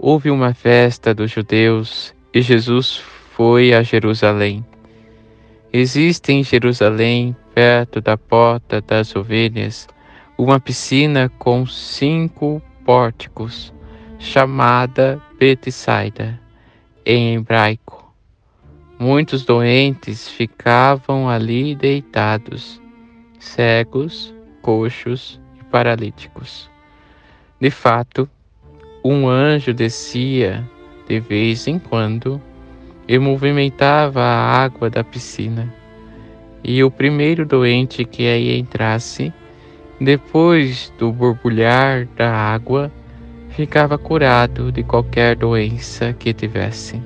Houve uma festa dos judeus e Jesus foi a Jerusalém. Existe em Jerusalém, perto da porta das ovelhas, uma piscina com cinco pórticos, chamada Betsaida, em hebraico. Muitos doentes ficavam ali deitados, cegos, coxos e paralíticos. De fato, um anjo descia de vez em quando e movimentava a água da piscina. E o primeiro doente que aí entrasse, depois do borbulhar da água, ficava curado de qualquer doença que tivesse.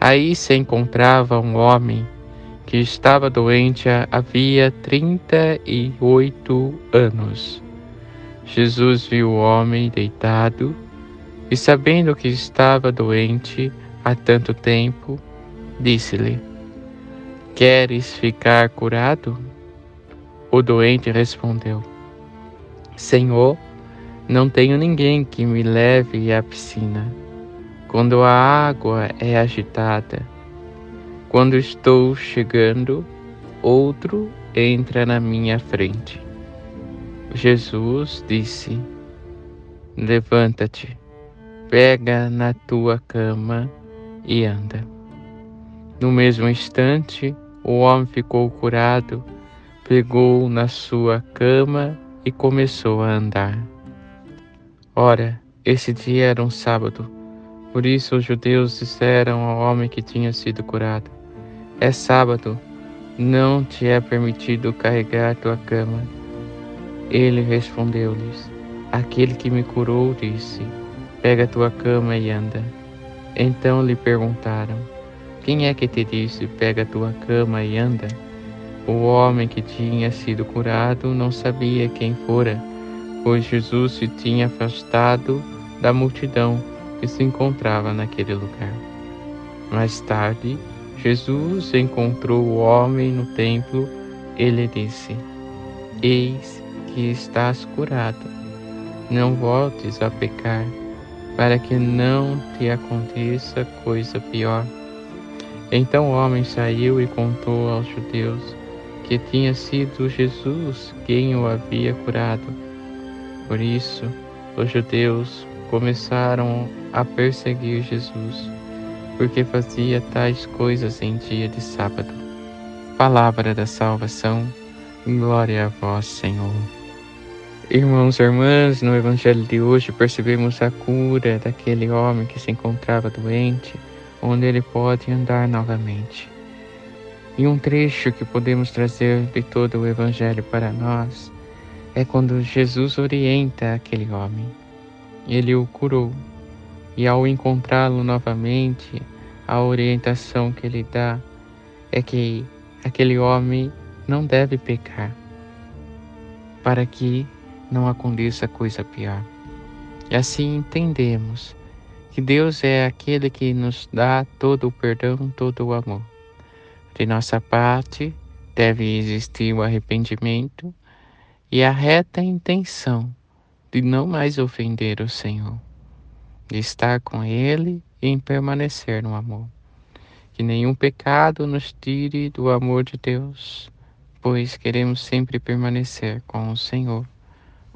Aí se encontrava um homem que estava doente havia trinta e oito anos. Jesus viu o homem deitado e, sabendo que estava doente há tanto tempo, disse-lhe: Queres ficar curado? O doente respondeu: Senhor, não tenho ninguém que me leve à piscina quando a água é agitada. Quando estou chegando, outro entra na minha frente. Jesus disse: Levanta-te, pega na tua cama e anda. No mesmo instante, o homem ficou curado, pegou na sua cama e começou a andar. Ora, esse dia era um sábado, por isso os judeus disseram ao homem que tinha sido curado: É sábado, não te é permitido carregar tua cama. Ele respondeu-lhes: Aquele que me curou disse: Pega tua cama e anda. Então lhe perguntaram: Quem é que te disse: Pega tua cama e anda? O homem que tinha sido curado não sabia quem fora, pois Jesus se tinha afastado da multidão que se encontrava naquele lugar. Mais tarde, Jesus encontrou o homem no templo e lhe disse: Eis que estás curado. Não voltes a pecar, para que não te aconteça coisa pior. Então o homem saiu e contou aos judeus que tinha sido Jesus quem o havia curado. Por isso, os judeus começaram a perseguir Jesus, porque fazia tais coisas em dia de sábado. Palavra da salvação, glória a vós, Senhor. Irmãos e irmãs, no Evangelho de hoje percebemos a cura daquele homem que se encontrava doente, onde ele pode andar novamente. E um trecho que podemos trazer de todo o Evangelho para nós é quando Jesus orienta aquele homem. Ele o curou, e ao encontrá-lo novamente, a orientação que ele dá é que aquele homem não deve pecar, para que não aconteça coisa pior. E assim entendemos que Deus é aquele que nos dá todo o perdão, todo o amor. De nossa parte, deve existir o arrependimento e a reta intenção de não mais ofender o Senhor, de estar com Ele e em permanecer no amor. Que nenhum pecado nos tire do amor de Deus, pois queremos sempre permanecer com o Senhor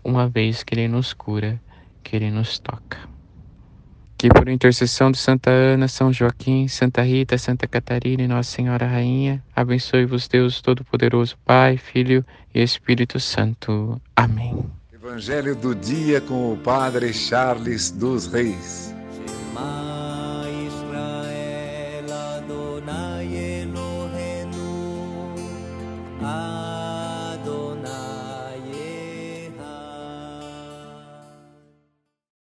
uma vez que Ele nos cura, que Ele nos toca. Que por intercessão de Santa Ana, São Joaquim, Santa Rita, Santa Catarina e Nossa Senhora Rainha, abençoe-vos Deus Todo-Poderoso, Pai, Filho e Espírito Santo. Amém. Evangelho do dia com o Padre Charles dos Reis.